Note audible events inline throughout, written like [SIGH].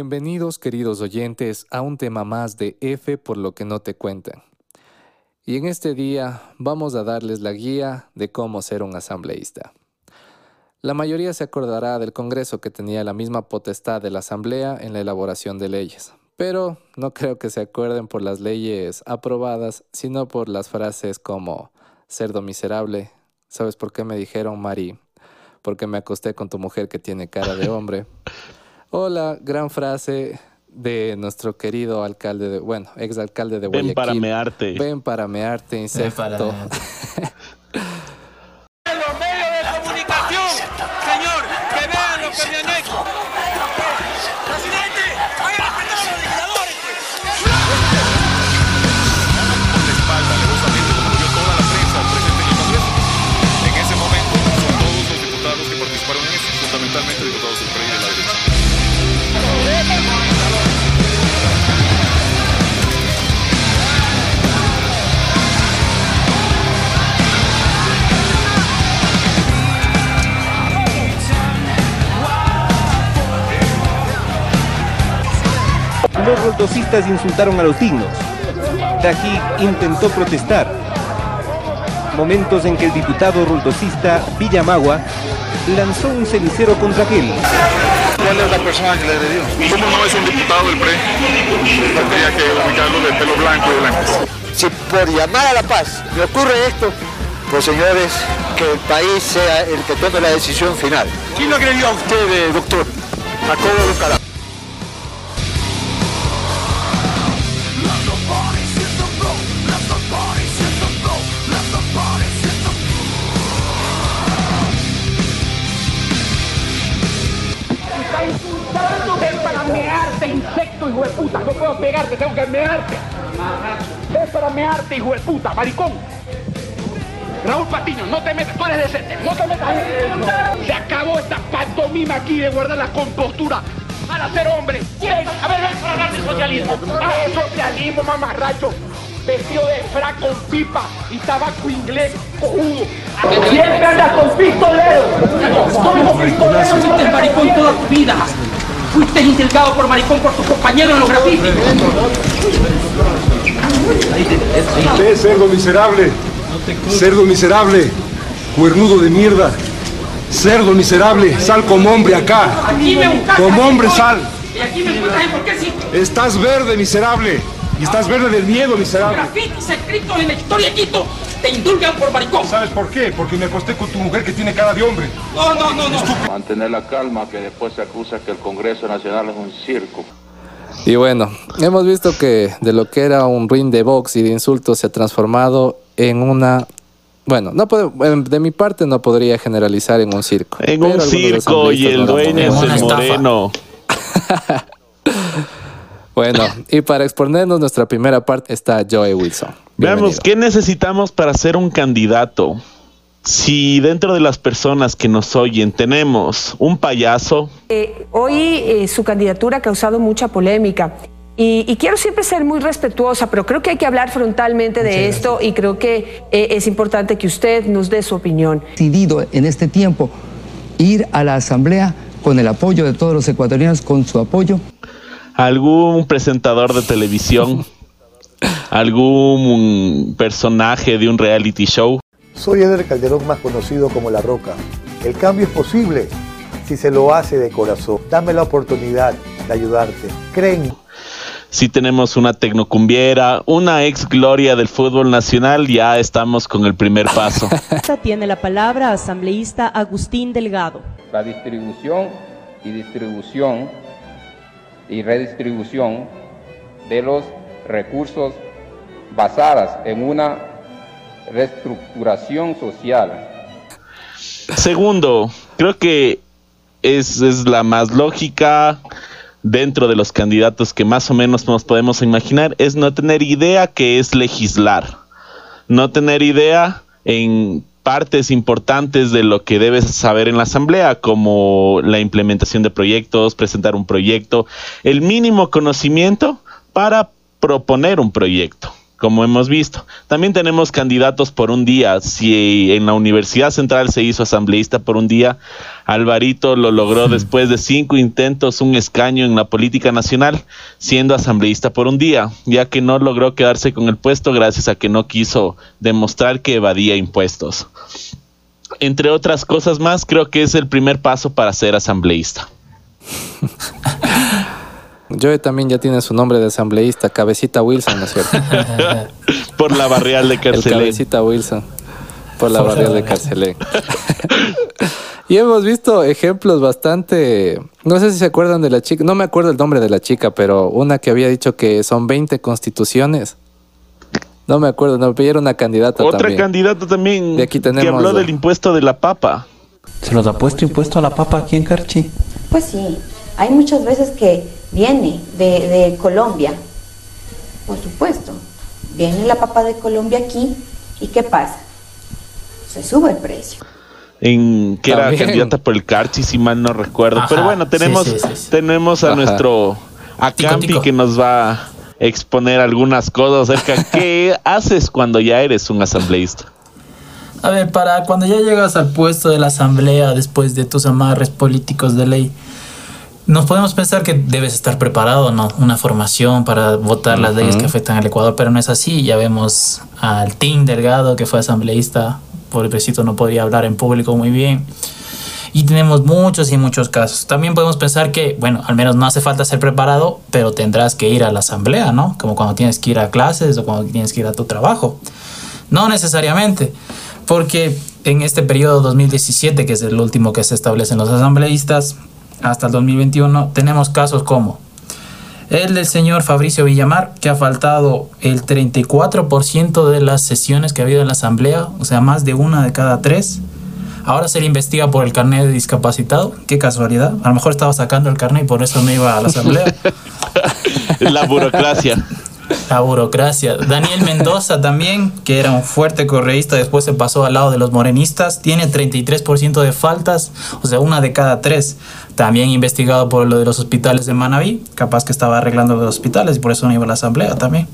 Bienvenidos queridos oyentes a un tema más de F por lo que no te cuentan. Y en este día vamos a darles la guía de cómo ser un asambleísta. La mayoría se acordará del Congreso que tenía la misma potestad de la Asamblea en la elaboración de leyes, pero no [LAUGHS] creo que se acuerden por las leyes aprobadas, sino por las frases como cerdo miserable, ¿sabes por qué me dijeron Mari? Porque me acosté con tu mujer que tiene cara de hombre. [LAUGHS] O la gran frase de nuestro querido alcalde, de, bueno, exalcalde de Guayaquil. Ven para mearte. Ven para mearte, insecto. Ven para mearte. [LAUGHS] Los roldosistas insultaron a los dignos. Tají intentó protestar. Momentos en que el diputado roldosista Villamagua lanzó un cenicero contra aquel. ¿Cuál es la persona que le agredió? ¿Cómo no es un diputado del PRI? Tendría que ubicarlo de pelo blanco y blanco. si por llamar a la paz me ocurre esto, pues señores, que el país sea el que tome la decisión final. ¿Quién lo agredió a usted? Doctor, Jacobo Lucará. Es insecto, hijo de puta. No puedo pegarte, tengo que mearte. Es para mearte, hijo de puta, maricón. Raúl Patiño, no te metas, tú eres decente, no te metas en. Se acabó esta pantomima aquí de guardar la compostura para ser hombre. A ver, ven para hablar de socialismo. Ah, socialismo, mamarracho. Vestido de frac con pipa y tabaco inglés cojudo. Siempre andas con pistoleros. Como pistoleros. Fuiste maricón toda tu vida. Fuiste insultado por maricón por tus compañeros en los grafitis. Usted, cerdo miserable. Cerdo miserable. Cuernudo de mierda. Cerdo miserable. Sal como hombre acá. Aquí me buscaste. Como hombre sal. Y aquí me encuentras en por qué sí. Estás verde, miserable. Y estás verde del miedo, miserable. Grafitis escritos en la historia de Quito te indulgan por maricón. ¿Sabes por qué? Porque me acosté con tu mujer que tiene cara de hombre. No, no, no, no. Mantener la calma, que después se acusa que el Congreso Nacional es un circo. Y bueno, hemos visto que de lo que era un ring de box y de insultos se ha transformado en una... Bueno, no puedo, de mi parte no podría generalizar en un circo. En un circo y el dueño es el moreno. [LAUGHS] Bueno, y para exponernos nuestra primera parte está Joey Wilson. Veamos. ¿qué necesitamos para ser un candidato? Si dentro de las personas que nos oyen tenemos un payaso, Eh, hoy eh, su candidatura ha causado mucha polémica y, y quiero siempre ser muy respetuosa, pero creo que hay que hablar frontalmente de esto y creo que eh, es importante que usted nos dé su opinión. decidido en este tiempo ir a la asamblea con el apoyo de todos los ecuatorianos, con su apoyo. Algún presentador de televisión, algún personaje de un reality show. Soy Eder Calderón, más conocido como La Roca. El cambio es posible si se lo hace de corazón. Dame la oportunidad de ayudarte. Creen. Si tenemos una tecnocumbiera, una ex gloria del fútbol nacional, ya estamos con el primer paso. [LAUGHS] Tiene la palabra asambleísta Agustín Delgado. la distribución y distribución y redistribución de los recursos basadas en una reestructuración social. Segundo, creo que es, es la más lógica dentro de los candidatos que más o menos nos podemos imaginar, es no tener idea que es legislar, no tener idea en partes importantes de lo que debes saber en la asamblea, como la implementación de proyectos, presentar un proyecto, el mínimo conocimiento para proponer un proyecto. Como hemos visto. También tenemos candidatos por un día. Si en la Universidad Central se hizo asambleísta por un día, Alvarito lo logró después de cinco intentos un escaño en la política nacional, siendo asambleísta por un día, ya que no logró quedarse con el puesto gracias a que no quiso demostrar que evadía impuestos. Entre otras cosas más, creo que es el primer paso para ser asambleísta. [LAUGHS] Joe también ya tiene su nombre de asambleísta, Cabecita Wilson, ¿no es cierto? [LAUGHS] Por la barrial de Carcelé. Cabecita Wilson. Por la barrial de Carcelé. [LAUGHS] y hemos visto ejemplos bastante... No sé si se acuerdan de la chica, no me acuerdo el nombre de la chica, pero una que había dicho que son 20 constituciones. No me acuerdo, no, pero era una candidata Otra también. candidata también De aquí tenemos que habló del impuesto de la papa. ¿Se nos ha puesto impuesto a la papa aquí en Carchi? Pues sí, hay muchas veces que viene de, de Colombia, por supuesto. Viene la papa de Colombia aquí y ¿qué pasa? Se sube el precio. en que era candidata por el Carchi, si mal no recuerdo. Ajá, Pero bueno, tenemos, sí, sí, sí, sí. tenemos a Ajá. nuestro a Campi que nos va a exponer algunas cosas acerca de qué [LAUGHS] haces cuando ya eres un asambleísta. A ver, para cuando ya llegas al puesto de la asamblea después de tus amarres políticos de ley, nos podemos pensar que debes estar preparado, ¿no? Una formación para votar las leyes que afectan al Ecuador, pero no es así. Ya vemos al Tim Delgado, que fue asambleísta, pobrecito no podía hablar en público muy bien. Y tenemos muchos y muchos casos. También podemos pensar que, bueno, al menos no hace falta ser preparado, pero tendrás que ir a la asamblea, ¿no? Como cuando tienes que ir a clases o cuando tienes que ir a tu trabajo. No necesariamente, porque en este periodo 2017, que es el último que se establecen los asambleístas, hasta el 2021, tenemos casos como el del señor Fabricio Villamar, que ha faltado el 34% de las sesiones que ha habido en la asamblea, o sea, más de una de cada tres. Ahora se le investiga por el carnet de discapacitado. Qué casualidad. A lo mejor estaba sacando el carnet y por eso no iba a la asamblea. [LAUGHS] La burocracia. La burocracia. Daniel Mendoza también, que era un fuerte correísta, después se pasó al lado de los morenistas, tiene 33% de faltas, o sea, una de cada tres. También investigado por lo de los hospitales de Manabí, capaz que estaba arreglando los hospitales y por eso no iba a la asamblea también.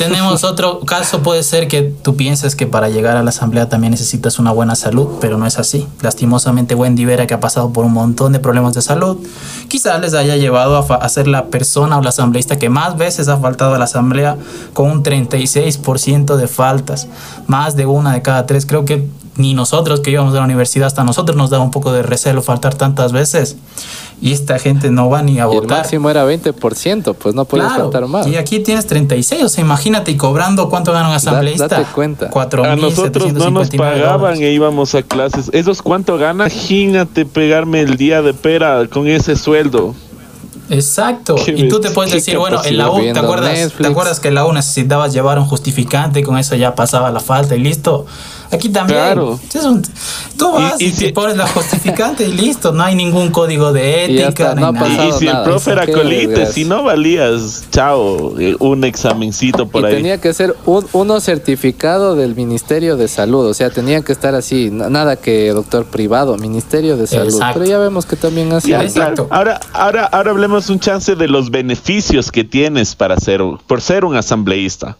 Tenemos otro caso, puede ser que tú pienses que para llegar a la asamblea también necesitas una buena salud, pero no es así. Lastimosamente, Wendy Vera, que ha pasado por un montón de problemas de salud, quizás les haya llevado a, a ser la persona o la asambleísta que más veces ha faltado a la asamblea con un 36% de faltas, más de una de cada tres. Creo que ni nosotros que íbamos a la universidad, hasta nosotros nos da un poco de recelo faltar tantas veces. Y esta gente no va ni a Y el votar. máximo era 20%, pues no puedes Claro, faltar más. Y aquí tienes 36, o sea, imagínate y cobrando cuánto gana un asambleísta. date cuenta. A nosotros no nos 4.759 pagaban dólares. e íbamos a clases. ¿Esos cuánto ganan? Imagínate pegarme el día de pera con ese sueldo. Exacto. Y tú te puedes decir, bueno, en la U, ¿te acuerdas, ¿te acuerdas que en la U necesitabas llevar un justificante y con eso ya pasaba la falta y listo? Aquí también. Claro. Es un- tú vas y, te pones la justificante y listo. No hay ningún código de Y ética. está, no ha ni nada. Y si el profe era colite, si no valías, chao, eh, un examencito por y ahí. tenía que ser un, uno certificado del Ministerio de Salud, o sea, tenía que estar así, nada que doctor privado, Ministerio de Salud. Exacto. Pero ya vemos que también hace. Ya, claro. Ahora, ahora, ahora hablemos un chance de los beneficios que tienes para ser, por ser un asambleísta.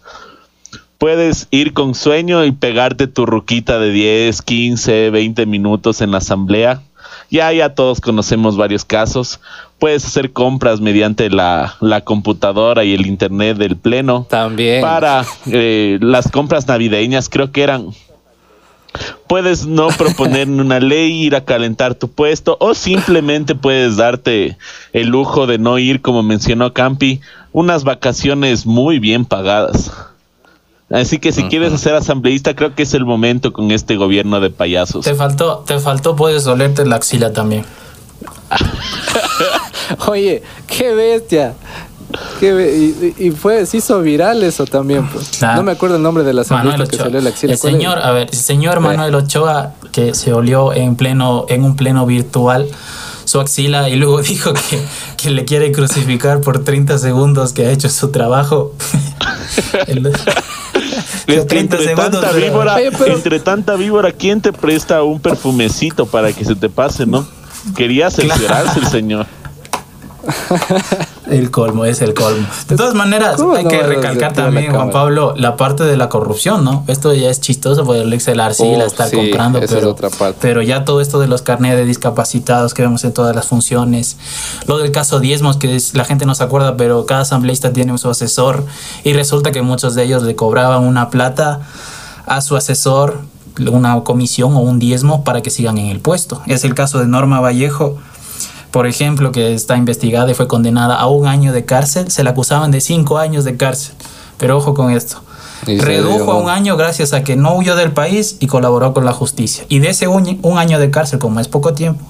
Puedes ir con sueño y pegarte tu ruquita de 10, 15, 20 minutos en la asamblea. Ya, ya todos conocemos varios casos. Puedes hacer compras mediante la, la computadora y el internet del pleno. También. Para eh, las compras navideñas, creo que eran Puedes no [LAUGHS] proponer una ley, ir a calentar tu puesto o simplemente puedes darte el lujo de no ir, como mencionó Campi, unas vacaciones muy bien pagadas. Así que si quieres ser asambleísta, creo que es el momento con este gobierno de payasos. Te faltó, te faltó, puedes olerte la axila también. [LAUGHS] Oye, qué bestia. Qué be- y, y- fue, se hizo viral eso también. Pues. No me acuerdo el nombre de la Manuel asambleísta que salió la axila. El señor, a ver, el señor Manuel Ochoa que se olió en pleno, en un pleno virtual su axila y luego [LAUGHS] dijo que, que le quiere crucificar por 30 segundos que ha hecho su trabajo. [LAUGHS] El- Es que 30 entre segundos, tanta víbora, Oye, pero- entre tanta víbora, ¿quién te presta un perfumecito para que se te pase, no? Quería cerciorarse el señor. [LAUGHS] [LAUGHS] El colmo, es el colmo. De todas maneras, ¿Cómo hay no que recalcar la también, Juan? Pablo, la parte de la corrupción, ¿no? Esto ya es chistoso porque el Excel Arcila Oh, está sí, comprando, es pero, otra parte. pero ya todo esto de los carnets de discapacitados que vemos en todas las funciones, lo del caso Diezmos, que es- la gente no se acuerda, pero cada asambleísta tiene su asesor y resulta que muchos de ellos le cobraban una plata a su asesor, una comisión o un diezmo para que sigan en el puesto. Es el caso de Norma Vallejo, por ejemplo, que está investigada y fue condenada a un año de cárcel, se le acusaban de cinco años de cárcel. Pero ojo con esto. Y Redujo a un año gracias a que no huyó del país y colaboró con la justicia. Y de ese un, un año de cárcel, como es poco tiempo,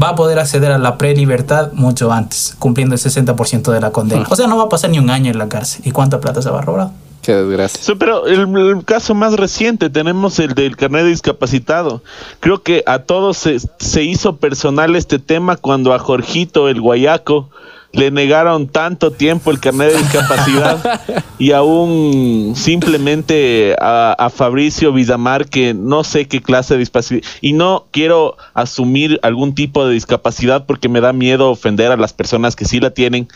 va a poder acceder a la prelibertad mucho antes, cumpliendo el 60% de la condena. O sea, no va a pasar ni un año en la cárcel. ¿Y cuánta plata se va a robar? Qué desgracia. Sí, pero el, el caso más reciente tenemos el del carnet de discapacitado. Creo que a todos se, se hizo personal este tema cuando a Jorgito, el guayaco, le negaron tanto tiempo el carnet de discapacidad [LAUGHS] y aún simplemente a, a Fabricio Villamar que no sé qué clase de discapacidad y no quiero asumir algún tipo de discapacidad porque me da miedo ofender a las personas que sí la tienen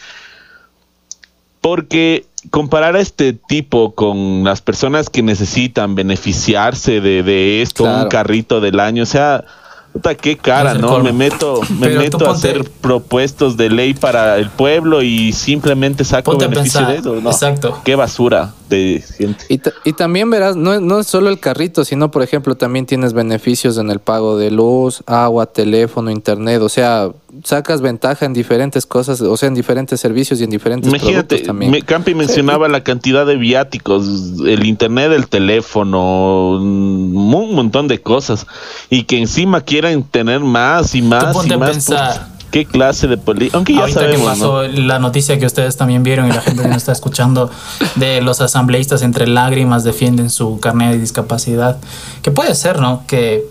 porque comparar a este tipo con las personas que necesitan beneficiarse de, de esto, un carrito del año, o sea, puta, qué cara, ¿no? colmo. Me meto, me Pero meto a hacer propuestos de ley para el pueblo y simplemente saco beneficio pensar, de eso. No, exacto. Qué basura de gente. Y, ta- y también verás, no, es- no es solo el carrito, sino por ejemplo también tienes beneficios en el pago de luz, agua, teléfono, internet, o sea, sacas ventaja en diferentes cosas, o sea, en diferentes servicios y en diferentes Imagínate, productos también. me- Campi mencionaba la cantidad de viáticos, el internet, el teléfono, un montón de cosas, y que encima quieran tener más y más ponte y a más. pensar. puta, ¿Qué clase de política? Aunque ya Ahorita que sabemos, pasó ¿no? la noticia que ustedes también vieron y la gente que nos está escuchando de los asambleístas entre lágrimas defienden su carnet de discapacidad, que puede ser, ¿no? Que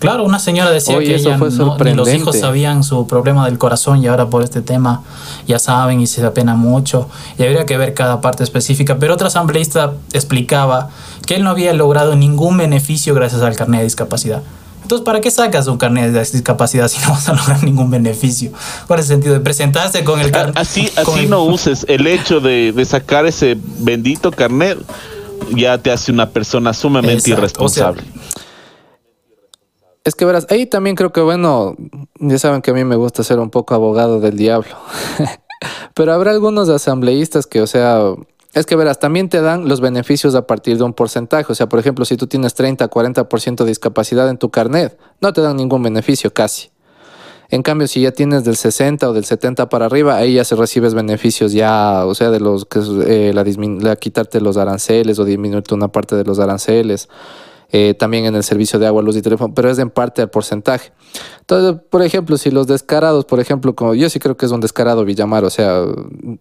claro, una señora decía Oye, que eso ella fue no- ni los hijos sabían su problema del corazón y ahora por este tema ya saben y se apena mucho y habría que ver cada parte específica, pero otro asambleísta explicaba que él no había logrado ningún beneficio gracias al carnet de discapacidad. Entonces, ¿para qué sacas un carnet de discapacidad si no vas a lograr ningún beneficio? ¿Cuál es el sentido de presentarse con el carnet? Así, [LAUGHS] así no [LAUGHS] uses el hecho de, de sacar ese bendito carnet, ya te hace una persona sumamente Exacto, o sea, irresponsable. Es que verás, ahí también creo que, bueno, ya saben que a mí me gusta ser un poco abogado del diablo. [LAUGHS] Pero habrá algunos asambleístas que, o sea, es que verás, también te dan los beneficios a partir de un porcentaje. O sea, por ejemplo, si tú tienes 30, 40% de discapacidad en tu carnet, no te dan ningún beneficio casi. En cambio, si ya tienes del 60 o del 70 para arriba, ahí ya se recibes beneficios ya, o sea, de los que eh, la, la quitarte los aranceles o disminuirte una parte de los aranceles. Eh, también en el servicio de agua, luz y teléfono, pero es en parte al porcentaje. Entonces, por ejemplo, si los descarados, por ejemplo, como yo sí creo que es un descarado Villamar, o sea,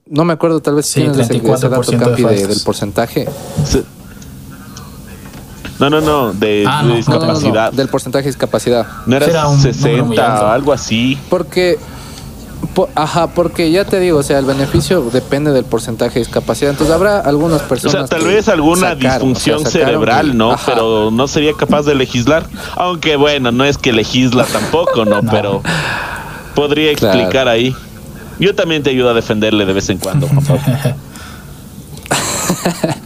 no me acuerdo tal vez si Sí, tienes ese, ese dato 34% de Campi de- del porcentaje. No, no, no, de, Ah, de no, no, no, no, discapacidad. del porcentaje de discapacidad. No era, Era un número muy 60 alto. o algo así. Porque, po- ajá, porque ya te digo, o sea, el beneficio depende del porcentaje de discapacidad. Entonces habrá algunas O personas. sea, tal que vez alguna sacaron, o sea, disfunción cerebral, y- ¿no? ajá. Pero no sería capaz de legislar. Aunque bueno, no es que legisla tampoco, [LAUGHS] ¿no? Pero podría Claro. explicar ahí. Yo también te ayudo a defenderle de vez en cuando, Juan Pablo. [LAUGHS]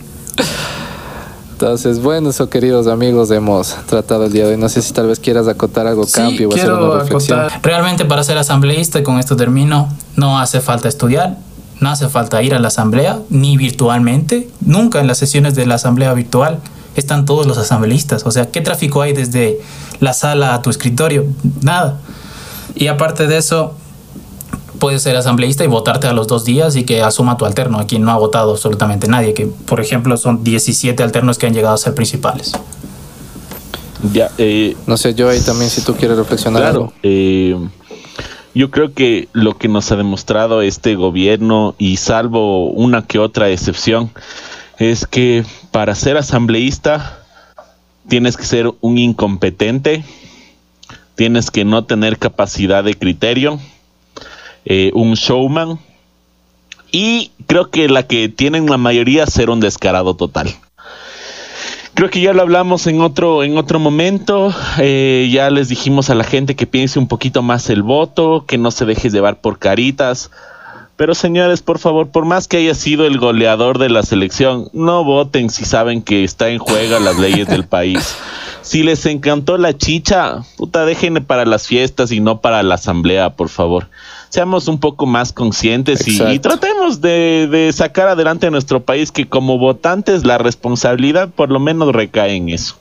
Entonces, bueno, eso queridos amigos, hemos tratado el día de hoy. No sé si tal vez quieras acotar algo, Sí, Campi, o hacer una reflexión. acotar. Realmente para ser asambleísta, y con esto termino, no hace falta estudiar, no hace falta ir a la asamblea, ni virtualmente. Nunca en las sesiones de la asamblea virtual están todos los asambleístas. O sea, ¿qué tráfico hay desde la sala a tu escritorio? Nada. Y aparte de eso, puedes ser asambleísta y votarte a los dos días y que asuma tu alterno. Aquí no ha votado absolutamente nadie, que por ejemplo son 17 alternos que han llegado a ser principales. Ya, eh, No sé, yo ahí también, si tú quieres reflexionar Claro, algo. eh, yo creo que lo que nos ha demostrado este gobierno, y salvo una que otra excepción, es que para ser asambleísta tienes que ser un incompetente, tienes que no tener capacidad de criterio, eh, un showman, y creo que la que tienen la mayoría ser un descarado total. Creo que ya lo hablamos en otro, en otro momento. Eh, ya les dijimos a la gente que piense un poquito más el voto, que no se deje llevar por caritas. Pero señores, por favor, por más que haya sido el goleador de la selección, no voten si saben que está en juego las leyes del [LAUGHS] país. Si les encantó la chicha, puta, déjenle para las fiestas y no para la asamblea, por favor. Seamos un poco más conscientes y, y, tratemos de, de sacar adelante a nuestro país que como votantes la responsabilidad por lo menos recae en eso.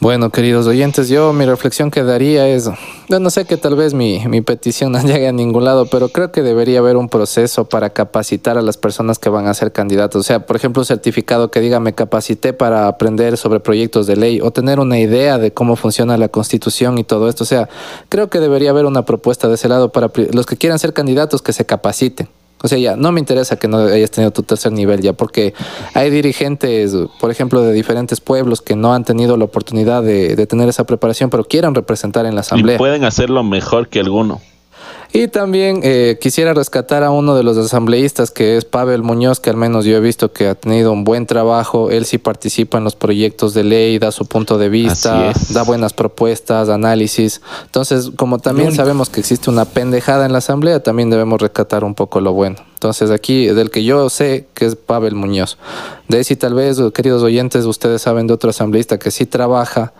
Bueno, queridos oyentes, yo mi reflexión que daría es, no sé que tal vez mi, mi, petición [LAUGHS] no llegue a ningún lado, pero creo que debería haber un proceso para capacitar a las personas que van a ser candidatos. O sea, por ejemplo, un certificado que diga me capacité para aprender sobre proyectos de ley o tener una idea de cómo funciona la constitución y todo esto. O sea, creo que debería haber una propuesta de ese lado para los que quieran ser candidatos que se capaciten. O sea, ya, no me interesa que no hayas tenido tu tercer nivel ya, porque hay dirigentes, por ejemplo, de diferentes pueblos que no han tenido la oportunidad de, de tener esa preparación, pero quieren representar en la asamblea. Y pueden hacerlo mejor que alguno. Y también eh, quisiera rescatar a uno de los asambleístas que es Pavel Muñoz, que al menos yo he visto que ha tenido un buen trabajo. Él sí participa en los proyectos de ley, da su punto de vista, da buenas propuestas, análisis. Entonces, como también sabemos que existe una pendejada en la asamblea, también debemos rescatar un poco lo bueno. Entonces, aquí, del que yo sé que es Pavel Muñoz. De ahí, si tal vez, queridos oyentes, ustedes saben de otro asambleísta que sí trabaja.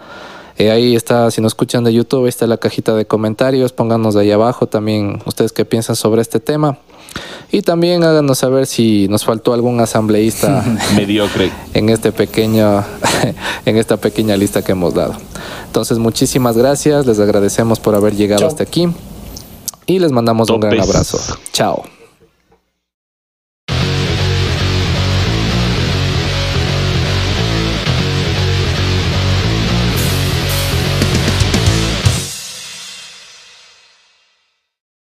Eh, ahí está, si nos escuchan de YouTube, ahí está la cajita de comentarios, pónganos de ahí abajo también ustedes qué piensan sobre este tema. Y también háganos saber si nos faltó algún asambleísta [LAUGHS] mediocre en este pequeño, [LAUGHS] en esta pequeña lista que hemos dado. Entonces, muchísimas gracias, les agradecemos por haber llegado Chao. hasta aquí y les mandamos un gran abrazo. Chao.